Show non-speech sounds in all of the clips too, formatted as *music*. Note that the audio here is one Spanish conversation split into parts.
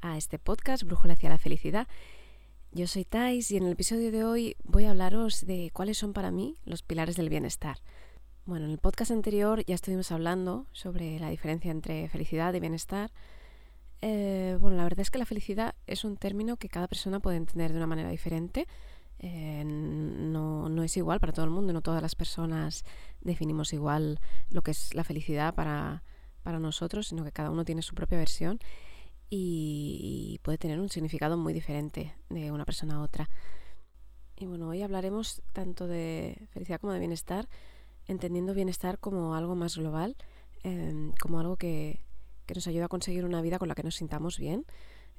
a este podcast Brújula hacia la felicidad. Yo soy Thais y en el episodio de hoy voy a hablaros de cuáles son para mí los pilares del bienestar. Bueno, en el podcast anterior ya estuvimos hablando sobre la diferencia entre felicidad y bienestar. Eh, bueno, la verdad es que la felicidad es un término que cada persona puede entender de una manera diferente. Eh, no, no, es igual para todo el mundo, no todas las personas definimos igual lo que es la felicidad para, para nosotros, sino que cada uno tiene su propia versión y, puede tener un significado muy diferente de una persona a otra. Y bueno, hoy hablaremos tanto de felicidad como de bienestar, entendiendo bienestar como algo más global, em, como algo que, que, nos ayuda a conseguir una vida con la que nos sintamos bien,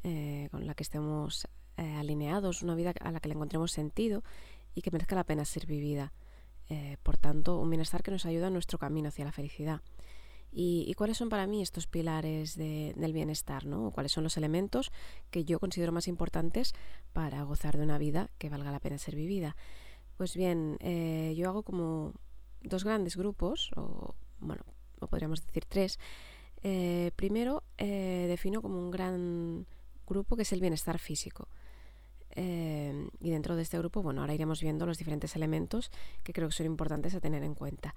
eh, con la que estemos eh, alineados, una vida a la que le encontremos sentido y que merezca la pena ser vivida. Eh, por tanto, un bienestar que nos ayuda en nuestro camino hacia la felicidad. ¿Y, cuáles son para mí estos pilares del bienestar? ¿no? ¿Cuáles son los elementos que yo considero más importantes para gozar de una vida que valga la pena ser vivida? Pues bien, yo hago como dos grandes grupos, o bueno, o podríamos decir tres. Eh, primero, eh, defino como un gran grupo que es el bienestar físico. Eh, y dentro de este grupo, bueno, ahora iremos viendo los diferentes elementos que creo que son importantes a tener en cuenta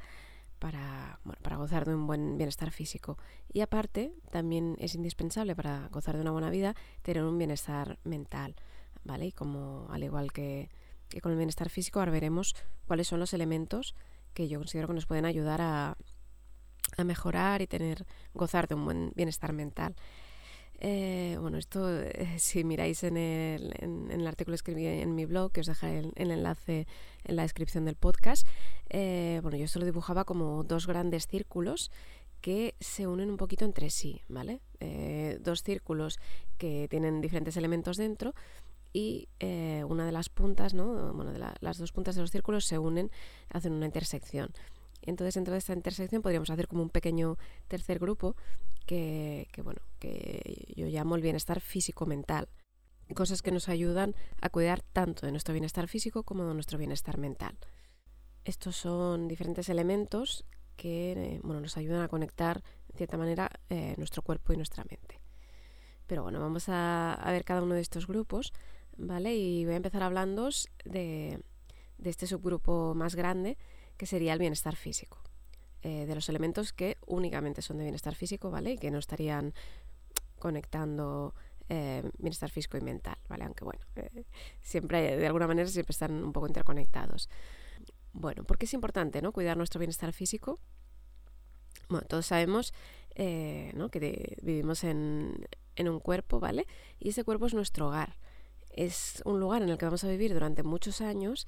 para, para gozar de un buen bienestar físico. Y aparte, también es indispensable para gozar de una buena vida tener un bienestar mental, ¿vale? Y como al igual que, que con el bienestar físico, ahora veremos cuáles son los elementos que yo considero que nos pueden ayudar a, mejorar y tener, gozar de un buen bienestar mental. Eh, bueno, esto eh, *laughs* si miráis en el, en, el, artículo que escribí en mi blog, que os dejaré el, enlace en la descripción del podcast, eh, bueno, yo esto lo dibujaba como dos grandes círculos que se unen un poquito entre sí, ¿vale? dos círculos que tienen diferentes elementos dentro y eh, una de las puntas, ¿no? bueno, de las dos puntas de los círculos se unen, hacen una intersección. Entonces, dentro de esta intersección podríamos hacer como un pequeño tercer grupo que, bueno, que yo llamo el bienestar físico-mental. Cosas que nos ayudan a cuidar tanto de nuestro bienestar físico como de nuestro bienestar mental. Estos son diferentes elementos que eh, bueno, nos ayudan a conectar, de cierta manera, eh, nuestro cuerpo y nuestra mente. Pero bueno, vamos a, ver cada uno de estos grupos. ¿vale? Y voy a empezar hablando de, este subgrupo más grande, que sería el bienestar físico. Eh, de los elementos que únicamente son de bienestar físico, ¿vale? Y que no estarían conectando eh, bienestar físico y mental, ¿vale? Aunque bueno, eh, siempre, de alguna manera, siempre están un poco interconectados. Bueno, ¿por qué es importante, ¿no? Cuidar nuestro bienestar físico. Bueno, todos sabemos que vivimos en, en un cuerpo, ¿vale? Y ese cuerpo es nuestro hogar es un lugar en el que vamos a vivir durante muchos años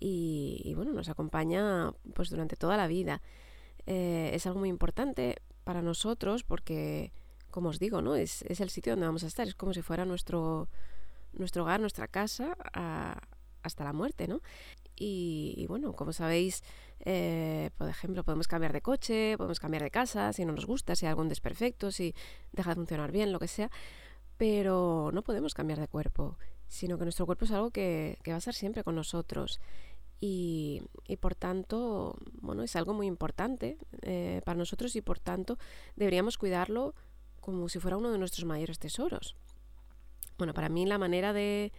y, bueno, nos acompaña pues durante toda la vida. Eh, es algo muy importante para nosotros porque, como os digo, ¿no? Es, el sitio donde vamos a estar, es como si fuera nuestro, nuestro hogar, nuestra casa hasta la muerte, ¿no? Y, bueno, como sabéis, eh, por ejemplo, podemos cambiar de coche, podemos cambiar de casa si no nos gusta, si hay algún desperfecto, si deja de funcionar bien, lo que sea, pero no podemos cambiar de cuerpo sino que nuestro cuerpo es algo que, va a estar siempre con nosotros. Y, por tanto, bueno, es algo muy importante eh, para nosotros y por tanto deberíamos cuidarlo como si fuera uno de nuestros mayores tesoros. Bueno, para mí la manera de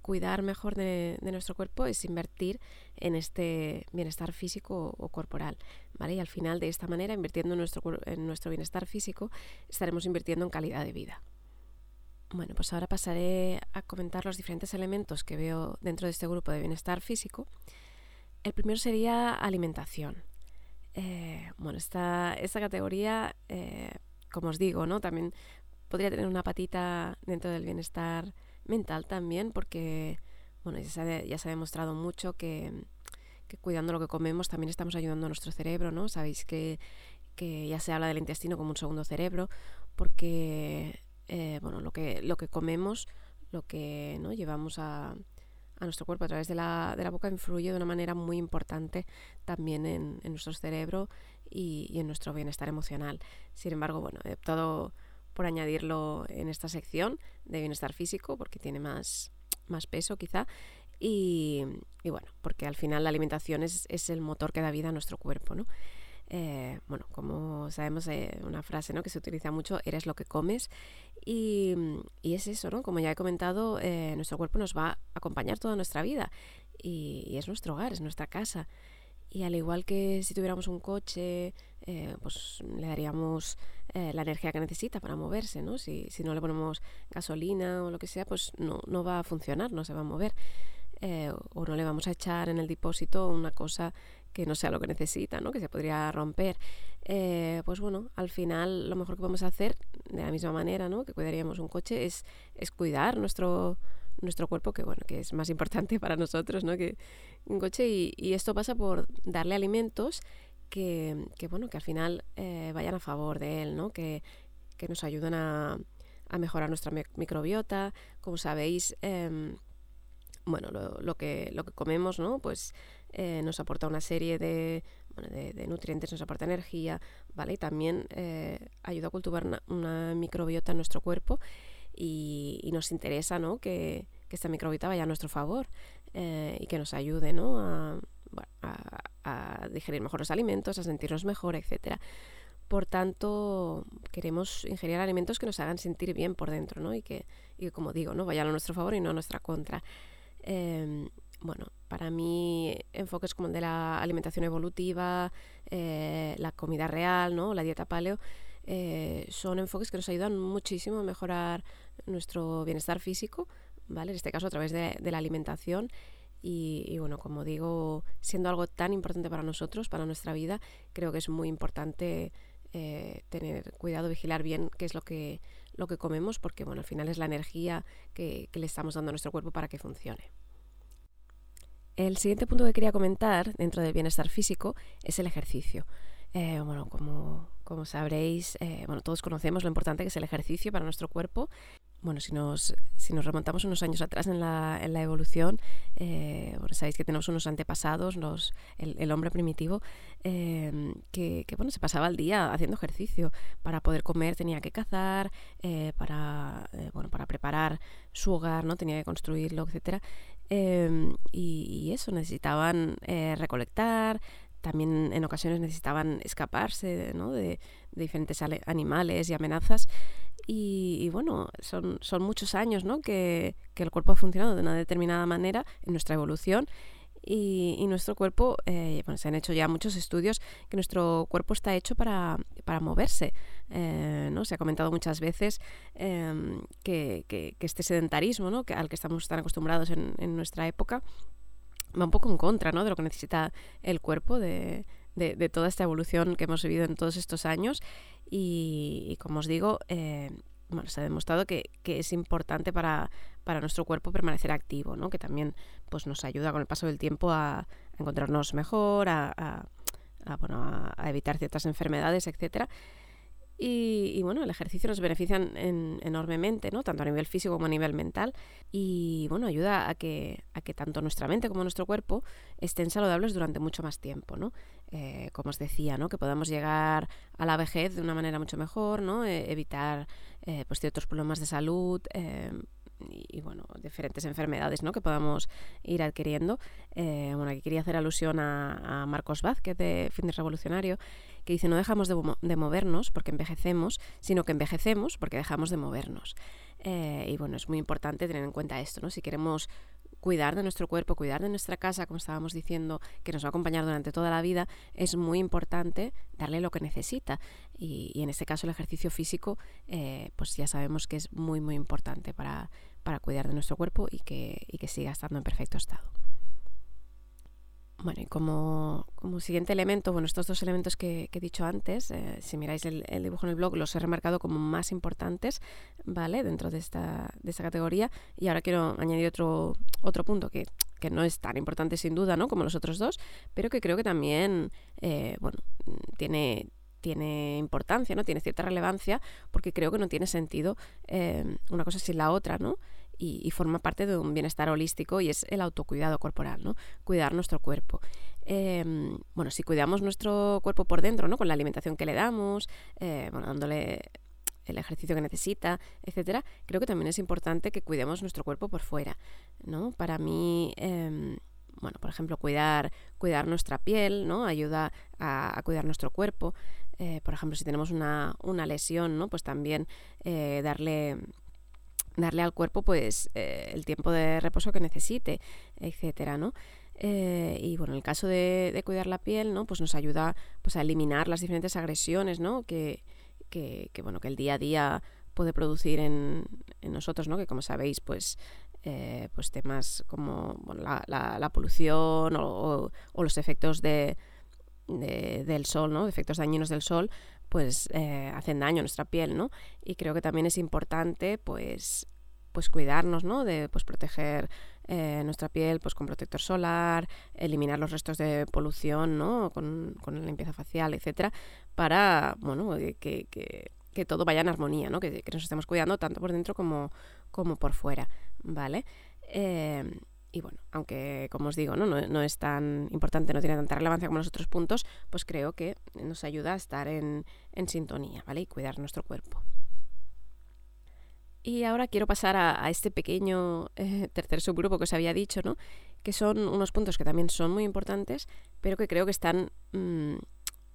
cuidar mejor de, nuestro cuerpo es invertir en este bienestar físico o corporal, ¿vale? Y al final de esta manera, invirtiendo en nuestro, en nuestro bienestar físico, estaremos invirtiendo en calidad de vida. Bueno, pues ahora pasaré a comentar los diferentes elementos que veo dentro de este grupo de bienestar físico. El primero sería alimentación. Eh, bueno, esta, esta categoría, eh, como os digo, ¿no? También podría tener una patita dentro del bienestar mental también, porque bueno, ya se ha, demostrado mucho que, cuidando lo que comemos también estamos ayudando a nuestro cerebro, ¿no? Sabéis que, que ya se habla del intestino como un segundo cerebro, porque lo que comemos, lo que ¿no? llevamos a, nuestro cuerpo a través de la, boca influye de una manera muy importante también en, nuestro cerebro y, en nuestro bienestar emocional. Sin embargo, bueno, he optado por añadirlo en esta sección de bienestar físico porque tiene más, peso quizá. Y, bueno, porque al final la alimentación es, el motor que da vida a nuestro cuerpo, ¿no? Eh, bueno, como sabemos, eh, una frase ¿no? que se utiliza mucho, eres lo que comes. Y, es eso, ¿no? Como ya he comentado, eh, nuestro cuerpo nos va a acompañar toda nuestra vida. y es nuestro hogar, es nuestra casa. Y al igual que si tuviéramos un coche, eh, pues le daríamos eh, la energía que necesita para moverse, ¿no? Si, si, no le ponemos gasolina o lo que sea, pues no, no va a funcionar, no se va a mover. Eh, o no le vamos a echar en el depósito una cosa que no sea lo que necesita, ¿no? que se podría romper. pues bueno, al final lo mejor que podemos hacer, de la misma manera ¿no? que cuidaríamos un coche, es, es cuidar nuestro, nuestro cuerpo, que bueno, que es más importante *laughs* para nosotros, ¿no? Que un coche. Y, esto pasa por darle alimentos que, que bueno, que al final eh, vayan a favor de él, ¿no? Que, que nos ayuden a, a, mejorar nuestra microbiota. Como sabéis, em, bueno, lo, lo, que, lo que comemos, ¿no? Pues eh, nos aporta una serie de, nutrientes, nos aporta energía, ¿vale? Y también eh, ayuda a cultivar una, microbiota en nuestro cuerpo y, nos interesa ¿no? que, esta microbiota vaya a nuestro favor eh, y que nos ayude ¿no? a, a, digerir mejor los alimentos, a sentirnos mejor, etc. Por tanto, queremos ingerir alimentos que nos hagan sentir bien por dentro ¿no? y, que, y como digo, ¿no? vayan a nuestro favor y no a nuestra contra. Em, bueno, para mí enfoques como el de la alimentación evolutiva, eh, la comida real, ¿no? la dieta paleo, eh, son enfoques que nos ayudan muchísimo a mejorar nuestro bienestar físico, ¿vale? En este caso a través de, la alimentación. Y, bueno, como digo, siendo algo tan importante para nosotros, para nuestra vida, creo que es muy importante eh, tener cuidado, vigilar bien qué es lo que, lo que comemos, porque bueno, al final es la energía que, que le estamos dando a nuestro cuerpo para que funcione. El siguiente punto que quería comentar dentro del bienestar físico es el ejercicio. Eh, bueno, como, como sabréis, eh, bueno, todos conocemos lo importante que es el ejercicio para nuestro cuerpo. Bueno, si nos, si nos remontamos unos años atrás en la, en la evolución, eh, sabéis que tenemos unos antepasados, los, el, hombre primitivo, em, que, que, bueno, se pasaba el día haciendo ejercicio. Para poder comer tenía que cazar, para, bueno, para preparar su hogar, ¿no? tenía que construirlo, etc. Em, y, y, eso, necesitaban recolectar, también en ocasiones necesitaban escaparse ¿no? de, diferentes animales y amenazas. Y, bueno, son, son muchos años ¿no? que, que, el cuerpo ha funcionado de una determinada manera en nuestra evolución. Y, nuestro cuerpo, eh, bueno, se han hecho ya muchos estudios que nuestro cuerpo está hecho para, para moverse. Eh, ¿no? Se ha comentado muchas veces em, que, que, este sedentarismo ¿no? que, al que estamos tan acostumbrados en, en nuestra época va un poco en contra ¿no? de lo que necesita el cuerpo, de, de, toda esta evolución que hemos vivido en todos estos años. Y, como os digo, eh, bueno, se ha demostrado que, que es importante para, para, nuestro cuerpo permanecer activo, que también pues, nos ayuda con el paso del tiempo a, encontrarnos mejor, a, evitar ciertas enfermedades, etcétera. Y, bueno, el ejercicio nos beneficia enormemente, ¿no? Tanto a nivel físico como a nivel mental. Y ayuda a que, tanto nuestra mente como nuestro cuerpo estén saludables durante mucho más tiempo. Eh, como os decía. Que podamos llegar a la vejez de una manera mucho mejor. Eh, evitar eh, pues ciertos problemas de salud, y, bueno, diferentes enfermedades ¿no? que podamos ir adquiriendo. Eh, bueno, aquí quería hacer alusión a, Marcos Vázquez de Fitness Revolucionario, que dice no dejamos de, movernos porque envejecemos, sino que envejecemos porque dejamos de movernos. Eh, y bueno, es muy importante tener en cuenta esto, ¿no? Si queremos cuidar de nuestro cuerpo, cuidar de nuestra casa, como estábamos diciendo, que nos va a acompañar durante toda la vida, es muy importante darle lo que necesita. Y, en este caso el ejercicio físico, eh, pues ya sabemos que es muy, muy importante para, para cuidar de nuestro cuerpo y que, y que siga estando en perfecto estado. Bueno, y como, como, siguiente elemento, bueno, estos dos elementos que, he dicho antes, eh, si miráis el, dibujo en el blog, los he remarcado como más importantes, ¿vale? Dentro de esta, de esta categoría. Y ahora quiero añadir otro, otro punto que, que no es tan importante sin duda, ¿no? Como los otros dos, pero que creo que también, eh, bueno, tiene, tiene importancia, ¿no? Tiene cierta relevancia, porque creo que no tiene sentido eh, una cosa sin la otra, ¿no? Y, forma parte de un bienestar holístico y es el autocuidado corporal, ¿no? Cuidar nuestro cuerpo. Em, bueno, si cuidamos nuestro cuerpo por dentro, ¿no? Con la alimentación que le damos, eh, bueno, dándole el ejercicio que necesita, etcétera, creo que también es importante que cuidemos nuestro cuerpo por fuera, ¿no? Para mí, em, bueno, por ejemplo, cuidar, cuidar nuestra piel, ¿no? Ayuda a, cuidar nuestro cuerpo. Eh, por ejemplo, si tenemos una, una, lesión, ¿no? Pues también eh, darle darle al cuerpo pues eh, el tiempo de reposo que necesite, etcétera, ¿no? y bueno, en el caso de, cuidar la piel, ¿no? Pues nos ayuda pues, a eliminar las diferentes agresiones, ¿no? Que, que, bueno, que el día a día puede producir en, en nosotros, ¿no? Que como sabéis, pues eh, pues temas como la, la, polución o, los efectos de, del sol, ¿no? efectos dañinos del sol, pues eh, hacen daño a nuestra piel, ¿no? Y creo que también es importante, pues, pues cuidarnos, ¿no? De pues proteger eh, nuestra piel, pues con protector solar, eliminar los restos de polución, ¿no? Con, con limpieza facial, etcétera, para, bueno, que, que que todo vaya en armonía, ¿no? Que, nos estemos cuidando tanto por dentro como, como por fuera, ¿vale? Y bueno, aunque como os digo, ¿no? ¿no? es tan importante, no tiene tanta relevancia como los otros puntos, pues creo que nos ayuda a estar en, sintonía, ¿vale? Y cuidar nuestro cuerpo. Y ahora quiero pasar a, este pequeño eh, tercer subgrupo que os había dicho, ¿no? Que son unos puntos que también son muy importantes, pero que creo que están mm,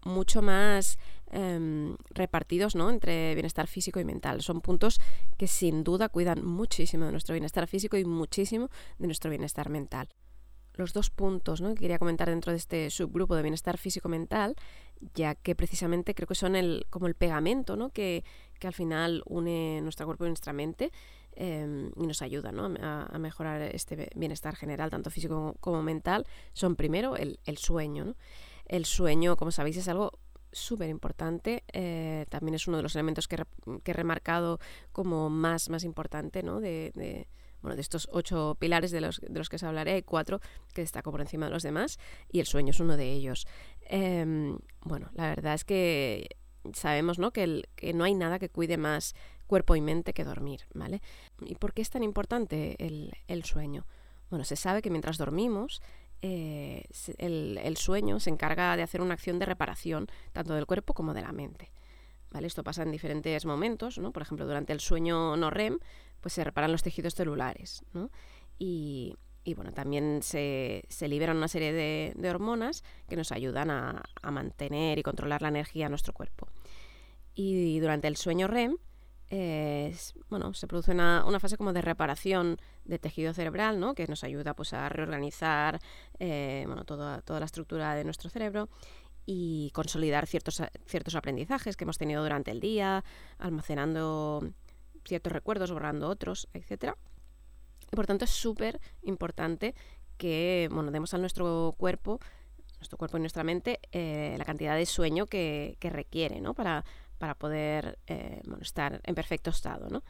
mucho más em, repartidos ¿no? entre bienestar físico y mental. Son puntos que sin duda cuidan muchísimo de nuestro bienestar físico y muchísimo de nuestro bienestar mental. Los dos puntos ¿no? que quería comentar dentro de este subgrupo de bienestar físico-mental, ya que precisamente creo que son el, como el pegamento ¿no? que, que al final une nuestro cuerpo y nuestra mente em, y nos ayuda ¿no? a, mejorar este bienestar general, tanto físico como, mental, son primero el, el sueño. ¿no? El sueño, como sabéis, es algo súper importante. Eh, también es uno de los elementos que, he remarcado como más, más importante ¿no? de, bueno, de estos ocho pilares de los, de los que os hablaré. Hay cuatro que destaco por encima de los demás y el sueño es uno de ellos. Em, bueno, la verdad es que sabemos ¿no? Que, que no hay nada que cuide más cuerpo y mente que dormir. ¿vale? ¿Y por qué es tan importante el, el sueño? Bueno, se sabe que mientras dormimos eh, el, sueño se encarga de hacer una acción de reparación tanto del cuerpo como de la mente. ¿Vale? Esto pasa en diferentes momentos, ¿no? Por ejemplo, durante el sueño no REM, pues se reparan los tejidos celulares, Y, bueno, también se, liberan una serie de, hormonas que nos ayudan a, mantener y controlar la energía en nuestro cuerpo. Y durante el sueño REM, bueno, se produce una, fase como de reparación de tejido cerebral, ¿no? que nos ayuda pues, a reorganizar eh, bueno, toda, toda la estructura de nuestro cerebro y consolidar ciertos, ciertos aprendizajes que hemos tenido durante el día, almacenando ciertos recuerdos, borrando otros, etc. Y por tanto es súper importante que bueno, demos a nuestro cuerpo nuestro cuerpo y nuestra mente eh, la cantidad de sueño que, que requiere ¿no? para, para poder eh, estar en perfecto estado. ¿no?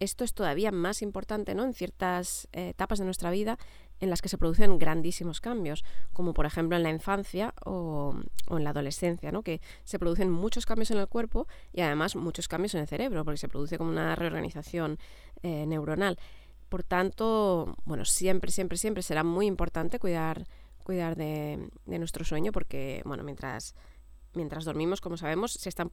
Esto es todavía más importante ¿no? en ciertas eh, etapas de nuestra vida en las que se producen grandísimos cambios, como por ejemplo en la infancia o, en la adolescencia, ¿no? que se producen muchos cambios en el cuerpo y además muchos cambios en el cerebro, porque se produce como una reorganización eh, neuronal. Por tanto, bueno, siempre, siempre, siempre será muy importante cuidar, cuidar de, de nuestro sueño, porque, bueno, mientras mientras dormimos, como sabemos, se están,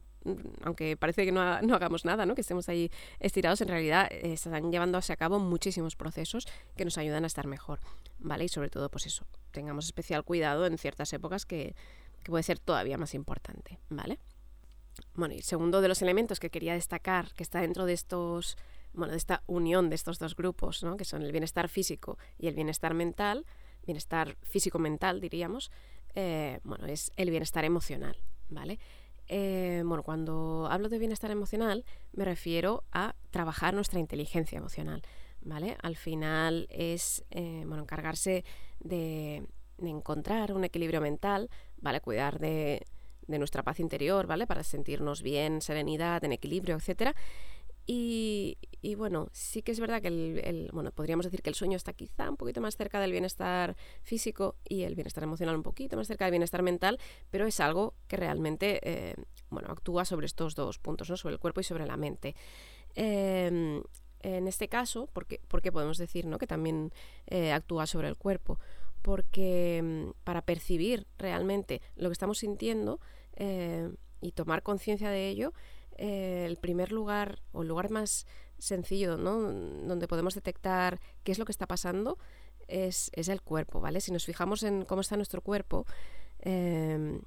aunque parece que no, hagamos nada, ¿no? que estemos ahí estirados, en realidad eh, están llevando a cabo muchísimos procesos que nos ayudan a estar mejor, ¿vale? Y sobre todo, pues eso, tengamos especial cuidado en ciertas épocas que, puede ser todavía más importante, ¿vale? Bueno, y el segundo de los elementos que quería destacar, que está dentro de estos, bueno, de esta unión de estos dos grupos, ¿no? que son el bienestar físico y el bienestar mental, bienestar físico-mental, diríamos, eh, bueno, es el bienestar emocional, ¿vale? Eh, bueno, cuando hablo de bienestar emocional me refiero a trabajar nuestra inteligencia emocional, ¿vale? Al final es, eh, bueno, encargarse de, encontrar un equilibrio mental, ¿vale? Cuidar de, de nuestra paz interior, ¿vale? Para sentirnos bien, serenidad, en equilibrio, etcétera. Y, bueno, sí que es verdad que el, bueno, podríamos decir que el sueño está quizá un poquito más cerca del bienestar físico y el bienestar emocional un poquito más cerca del bienestar mental, pero es algo que realmente eh, bueno, actúa sobre estos dos puntos, ¿no? sobre el cuerpo y sobre la mente. Em, en este caso, ¿por qué, podemos decir ¿no? que también eh, actúa sobre el cuerpo? Porque mm, para percibir realmente lo que estamos sintiendo eh, y tomar conciencia de ello, eh, el primer lugar o el lugar más sencillo, ¿no? Donde podemos detectar qué es lo que está pasando es, el cuerpo, ¿vale? Si nos fijamos en cómo está nuestro cuerpo, em,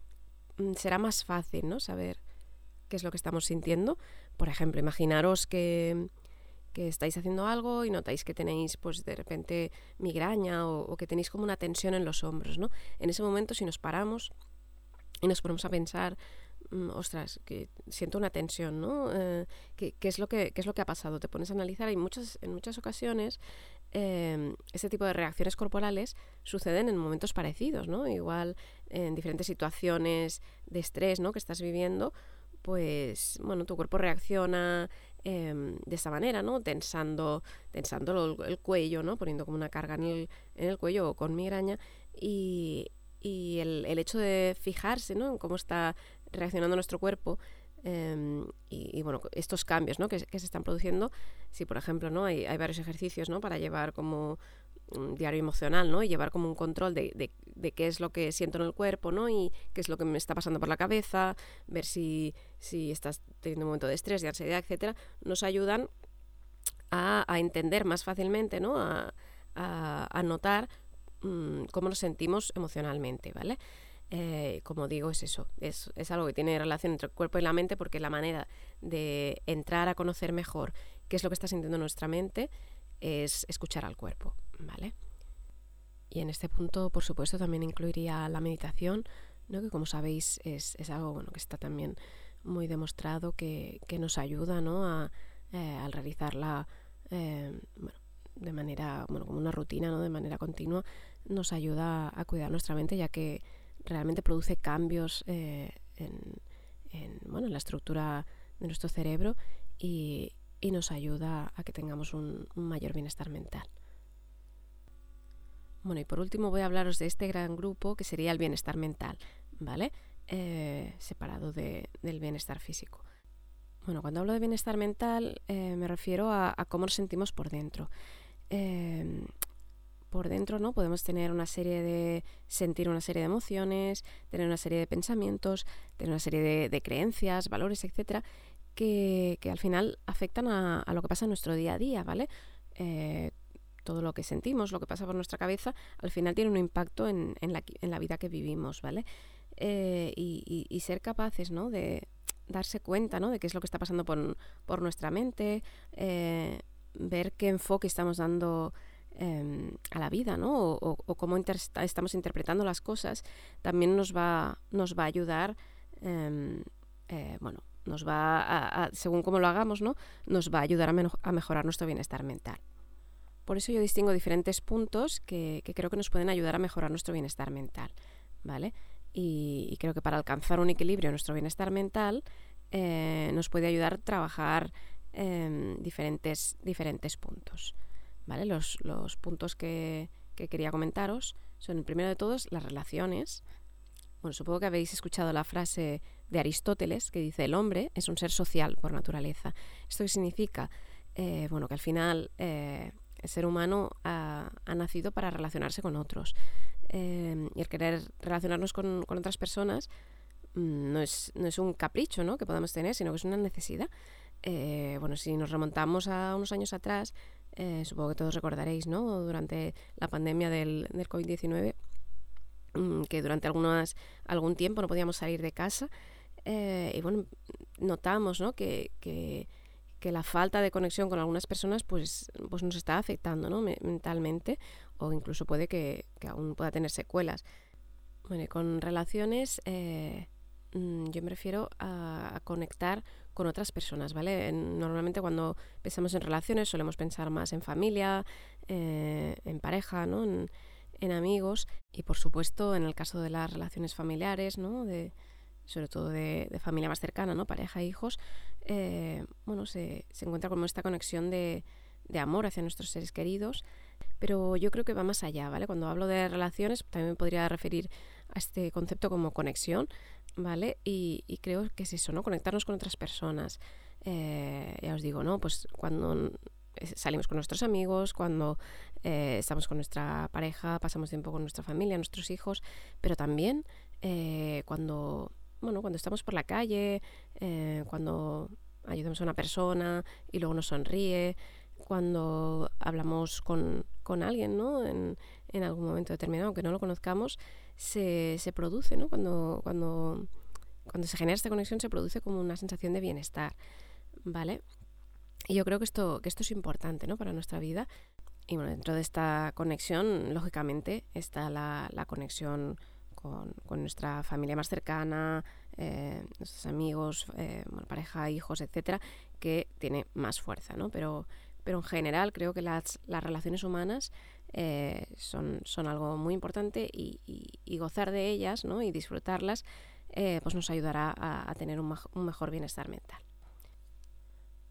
será más fácil, ¿no? Saber qué es lo que estamos sintiendo. Por ejemplo, imaginaros que, estáis haciendo algo y notáis que tenéis, pues de repente, migraña o, que tenéis como una tensión en los hombros, ¿no? En ese momento, si nos paramos y nos ponemos a pensar Mm, ostras, que siento una tensión, ¿no? Eh, ¿qué, es lo que, es lo que ha pasado? Te pones a analizar y muchas, en muchas ocasiones eh, este tipo de reacciones corporales suceden en momentos parecidos, ¿no? Igual en diferentes situaciones de estrés, ¿no? Que estás viviendo, pues, bueno, tu cuerpo reacciona em, de esa manera, ¿no? Tensando, tensando el, cuello, ¿no? Poniendo como una carga en el, en el cuello o con migraña y, y el, el, hecho de fijarse ¿no? en cómo está reaccionando nuestro cuerpo em, y, bueno, estos cambios ¿no? que, se están produciendo, si por ejemplo ¿no? hay, hay varios ejercicios ¿no? para llevar como un diario emocional, ¿no? Y llevar como un control de, de, qué es lo que siento en el cuerpo, ¿no? Y qué es lo que me está pasando por la cabeza, ver si, si estás teniendo un momento de estrés, de ansiedad, etcétera, nos ayudan a, a entender más fácilmente, ¿no? A, a, notar mmm, cómo nos sentimos emocionalmente, ¿vale? Eh, como digo, es eso, es, es, algo que tiene relación entre el cuerpo y la mente porque la manera de entrar a conocer mejor qué es lo que está sintiendo nuestra mente es escuchar al cuerpo, ¿vale? Y en este punto, por supuesto, también incluiría la meditación, ¿no? que como sabéis es, es algo bueno, que está también muy demostrado que, que nos ayuda ¿no? a, eh, al realizarla eh, de manera, bueno, como una rutina, ¿no? de manera continua, nos ayuda a cuidar nuestra mente ya que realmente produce cambios eh, en, bueno, en la estructura de nuestro cerebro y, nos ayuda a que tengamos un, mayor bienestar mental. Bueno, y por último voy a hablaros de este gran grupo que sería el bienestar mental, ¿vale? Eh, separado del bienestar físico. Bueno, cuando hablo de bienestar mental eh, me refiero a, cómo nos sentimos por dentro por dentro, ¿no? Podemos tener una serie de, sentir una serie de emociones, tener una serie de pensamientos, tener una serie de, creencias, valores, etcétera, que, al final afectan a, lo que pasa en nuestro día a día, ¿vale? Eh, todo lo que sentimos, lo que pasa por nuestra cabeza, al final tiene un impacto en, la, vida que vivimos, ¿vale? Eh, y, ser capaces, ¿no? De darse cuenta, ¿no? De qué es lo que está pasando por, nuestra mente, eh, ver qué enfoque estamos dando Em, a la vida, ¿no? O, cómo estamos interpretando las cosas, también nos va, nos va a ayudar, em, eh, bueno, nos va a, según cómo lo hagamos, ¿no? Nos va a ayudar a, mejorar nuestro bienestar mental. Por eso yo distingo diferentes puntos que, creo que nos pueden ayudar a mejorar nuestro bienestar mental, ¿vale? Y, creo que para alcanzar un equilibrio en nuestro bienestar mental eh, nos puede ayudar a trabajar em, diferentes, diferentes puntos. Los, puntos que, quería comentaros son, primero de todos, las relaciones. Bueno, supongo que habéis escuchado la frase de Aristóteles que dice el hombre es un ser social por naturaleza. ¿Esto significa? Eh, bueno, que al final eh, el ser humano ha, nacido para relacionarse con otros. Eh, y el querer relacionarnos con, otras personas mm, no, es, no, es, un capricho ¿no? que podamos tener, sino que es una necesidad. bueno, si nos remontamos a unos años atrás, eh, supongo que todos recordaréis, ¿no? Durante la pandemia del, del COVID-19, mm, que durante algunas, algún tiempo no podíamos salir de casa. Eh, y bueno, notamos, ¿no? Que, que, la falta de conexión con algunas personas pues, pues nos está afectando ¿no? mentalmente o incluso puede que, aún pueda tener secuelas. Bueno, con relaciones eh, mm, yo me refiero a, conectar con otras personas, ¿vale? Normalmente cuando pensamos en relaciones solemos pensar más en familia, eh, en pareja, ¿no? En, amigos y por supuesto en el caso de las relaciones familiares, ¿no? De, sobre todo de, familia más cercana, ¿no? Pareja, hijos, eh, bueno, se, se, encuentra como esta conexión de, de amor hacia nuestros seres queridos, pero yo creo que va más allá, ¿vale? Cuando hablo de relaciones también podría referir a este concepto como conexión, ¿vale? Y, creo que es eso, ¿no? Conectarnos con otras personas. Eh, ya os digo, ¿no? Pues cuando salimos con nuestros amigos, cuando eh, estamos con nuestra pareja, pasamos tiempo con nuestra familia, nuestros hijos, pero también eh, cuando, bueno, cuando estamos por la calle, cuando ayudamos a una persona y luego nos sonríe, cuando hablamos con, con alguien, ¿no? En, en, algún momento determinado, que no lo conozcamos, se, se produce, ¿no? Cuando, cuando, cuando se genera esta conexión se produce como una sensación de bienestar, ¿vale? Y yo creo que esto, que esto es importante, ¿no? Para nuestra vida. Y bueno, dentro de esta conexión, lógicamente, está la, la conexión con, con, nuestra familia más cercana, eh, nuestros amigos, eh, pareja, hijos, etcétera, que tiene más fuerza, ¿no? Pero, pero en general creo que las, las relaciones humanas eh, son, son, algo muy importante y, y, gozar de ellas ¿no? y disfrutarlas eh, pues nos ayudará a, tener un, mejor bienestar mental.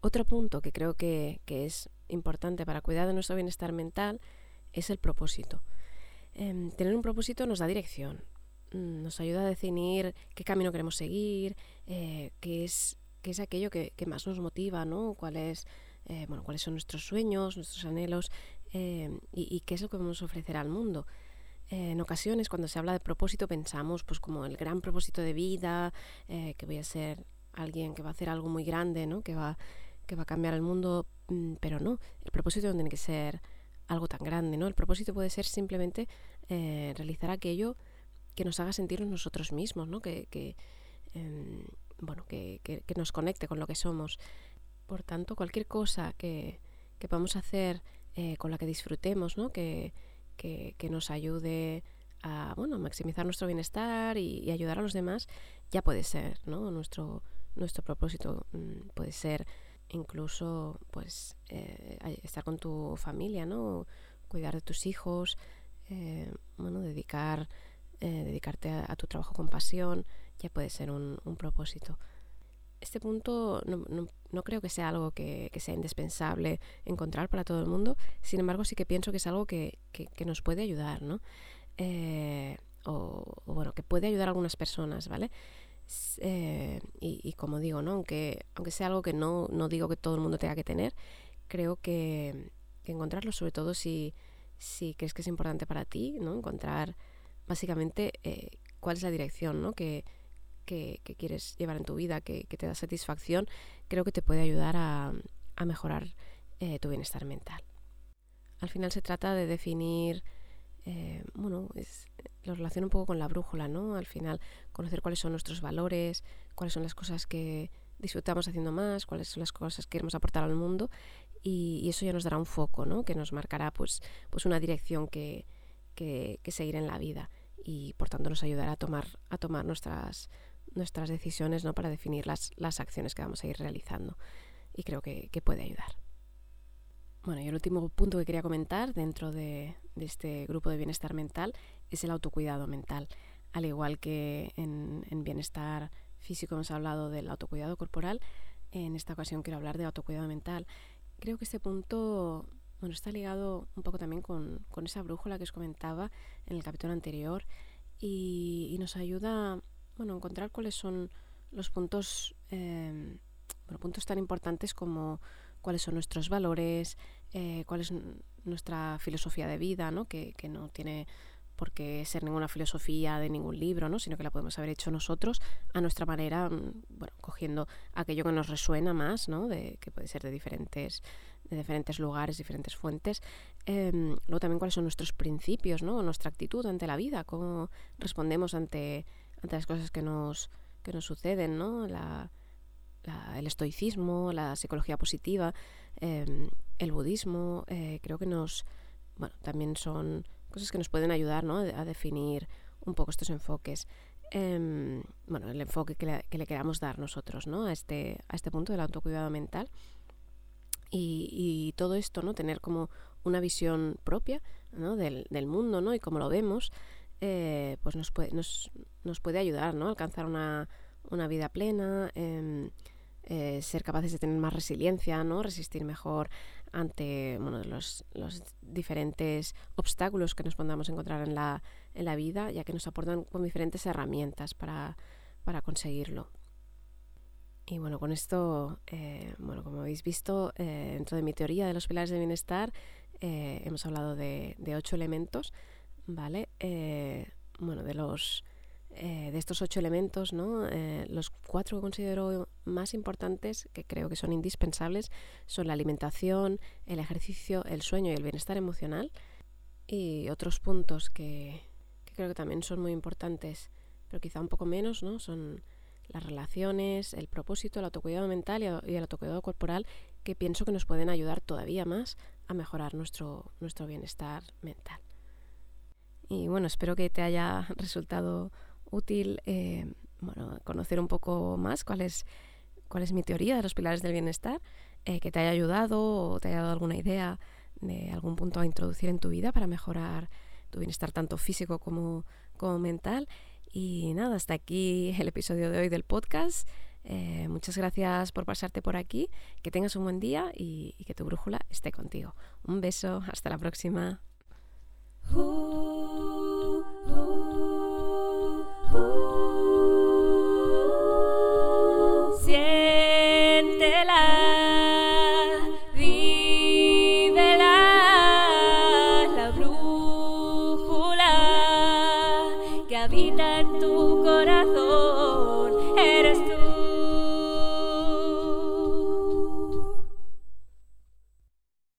Otro punto que creo que, que, es importante para cuidar de nuestro bienestar mental es el propósito. Eh, tener un propósito nos da dirección, mm, nos ayuda a definir qué camino queremos seguir, eh, qué, es, qué es aquello que, que más nos motiva, ¿no? cuál es eh, bueno, cuáles son nuestros sueños, nuestros anhelos eh, y, qué es lo que vamos a ofrecer al mundo. Eh, en ocasiones, cuando se habla de propósito, pensamos pues como el gran propósito de vida, eh, que voy a ser alguien que va a hacer algo muy grande, ¿no? que, va, que va a cambiar el mundo, mm, pero no, el propósito no tiene que ser algo tan grande, ¿no? El propósito puede ser simplemente realizar aquello que nos haga sentirnos nosotros mismos, ¿no? Que, eh, bueno, que, que, nos conecte con lo que somos. Por tanto, cualquier cosa que, que podamos hacer eh, con la que disfrutemos, ¿no? que, que, que, nos ayude a bueno, maximizar nuestro bienestar y, y, ayudar a los demás, ya puede ser ¿no? nuestro, nuestro propósito. Mm, puede ser incluso pues eh, estar con tu familia, ¿no? cuidar de tus hijos, eh, bueno, dedicar, eh, dedicarte a, tu trabajo con pasión, ya puede ser un propósito este punto no, no, no, creo que sea algo que, que, sea indispensable encontrar para todo el mundo, sin embargo sí que pienso que es algo que, que, que nos puede ayudar, ¿no? Eh, o, bueno, que puede ayudar a algunas personas, ¿vale? Eh, y, como digo, ¿no? Aunque, aunque sea algo que no, no digo que todo el mundo tenga que tener, creo que, que encontrarlo, sobre todo si, si crees que es importante para ti, ¿no? Encontrar básicamente eh, cuál es la dirección, ¿no? Que, que, quieres llevar en tu vida, que, te da satisfacción, creo que te puede ayudar a, mejorar eh, tu bienestar mental. Al final se trata de definir, eh, bueno, es, lo relaciono un poco con la brújula, ¿no? Al final conocer cuáles son nuestros valores, cuáles son las cosas que disfrutamos haciendo más, cuáles son las cosas que queremos aportar al mundo y, y eso ya nos dará un foco, ¿no? Que nos marcará pues, pues una dirección que, que, que seguir en la vida y por tanto nos ayudará a tomar, a tomar nuestras, nuestras decisiones ¿no? para definir las, las acciones que vamos a ir realizando. Y creo que, que puede ayudar. Bueno, y el último punto que quería comentar dentro de, de, este grupo de bienestar mental es el autocuidado mental. Al igual que en, en, bienestar físico hemos hablado del autocuidado corporal, en esta ocasión quiero hablar de autocuidado mental. Creo que este punto bueno, está ligado un poco también con, con esa brújula que os comentaba en el capítulo anterior y, y nos ayuda bueno, encontrar cuáles son los puntos, eh, bueno, puntos tan importantes como cuáles son nuestros valores, eh, cuál es nuestra filosofía de vida, ¿no? Que, que, no tiene por qué ser ninguna filosofía de ningún libro, ¿no? sino que la podemos haber hecho nosotros a nuestra manera, mm, bueno, cogiendo aquello que nos resuena más, ¿no? que puede ser de diferentes, de diferentes lugares, diferentes fuentes. Eh, luego también cuáles son nuestros principios, ¿no? nuestra actitud ante la vida, cómo respondemos ante ante las cosas que nos, que nos suceden, ¿no? La, la, el estoicismo, la psicología positiva, eh, el budismo, eh, creo que nos, bueno, también son cosas que nos pueden ayudar, ¿no? A definir un poco estos enfoques. Eh, bueno, el enfoque que le, que le, queramos dar nosotros, ¿no? A este, a este punto del autocuidado mental. Y, y, todo esto, ¿no? Tener como una visión propia ¿no? del, del mundo, ¿no? Y como lo vemos, eh, pues nos puede, nos, nos puede ayudar ¿no? alcanzar una, una vida plena, eh, eh, ser capaces de tener más resiliencia, ¿no? resistir mejor ante bueno, los, los, diferentes obstáculos que nos podamos encontrar en la, en la vida, ya que nos aportan con diferentes herramientas para, para conseguirlo. Y bueno, con esto, eh, bueno, como habéis visto, dentro de mi teoría de los pilares de bienestar, hemos hablado de, de, ocho elementos, ¿vale? bueno, de los eh, de estos ocho elementos, ¿no? Eh, los cuatro que considero más importantes, que creo que son indispensables, son la alimentación, el ejercicio, el sueño y el bienestar emocional. Y otros puntos que, creo que también son muy importantes, pero quizá un poco menos, ¿no? Son las relaciones, el propósito, el autocuidado mental y el autocuidado corporal, que pienso que nos pueden ayudar todavía más a mejorar nuestro, nuestro bienestar mental. Y bueno, espero que te haya *laughs* resultado útil eh, conocer un poco más cuál es, mi teoría de los pilares del bienestar, eh, que te haya ayudado o te haya dado alguna idea de algún punto a introducir en tu vida para mejorar tu bienestar tanto físico como, como mental. Y nada, hasta aquí *laughs* el episodio de hoy del podcast. Eh, muchas gracias por pasarte por aquí, que tengas un buen día y que tu brújula esté contigo. Un beso, hasta la próxima. Who.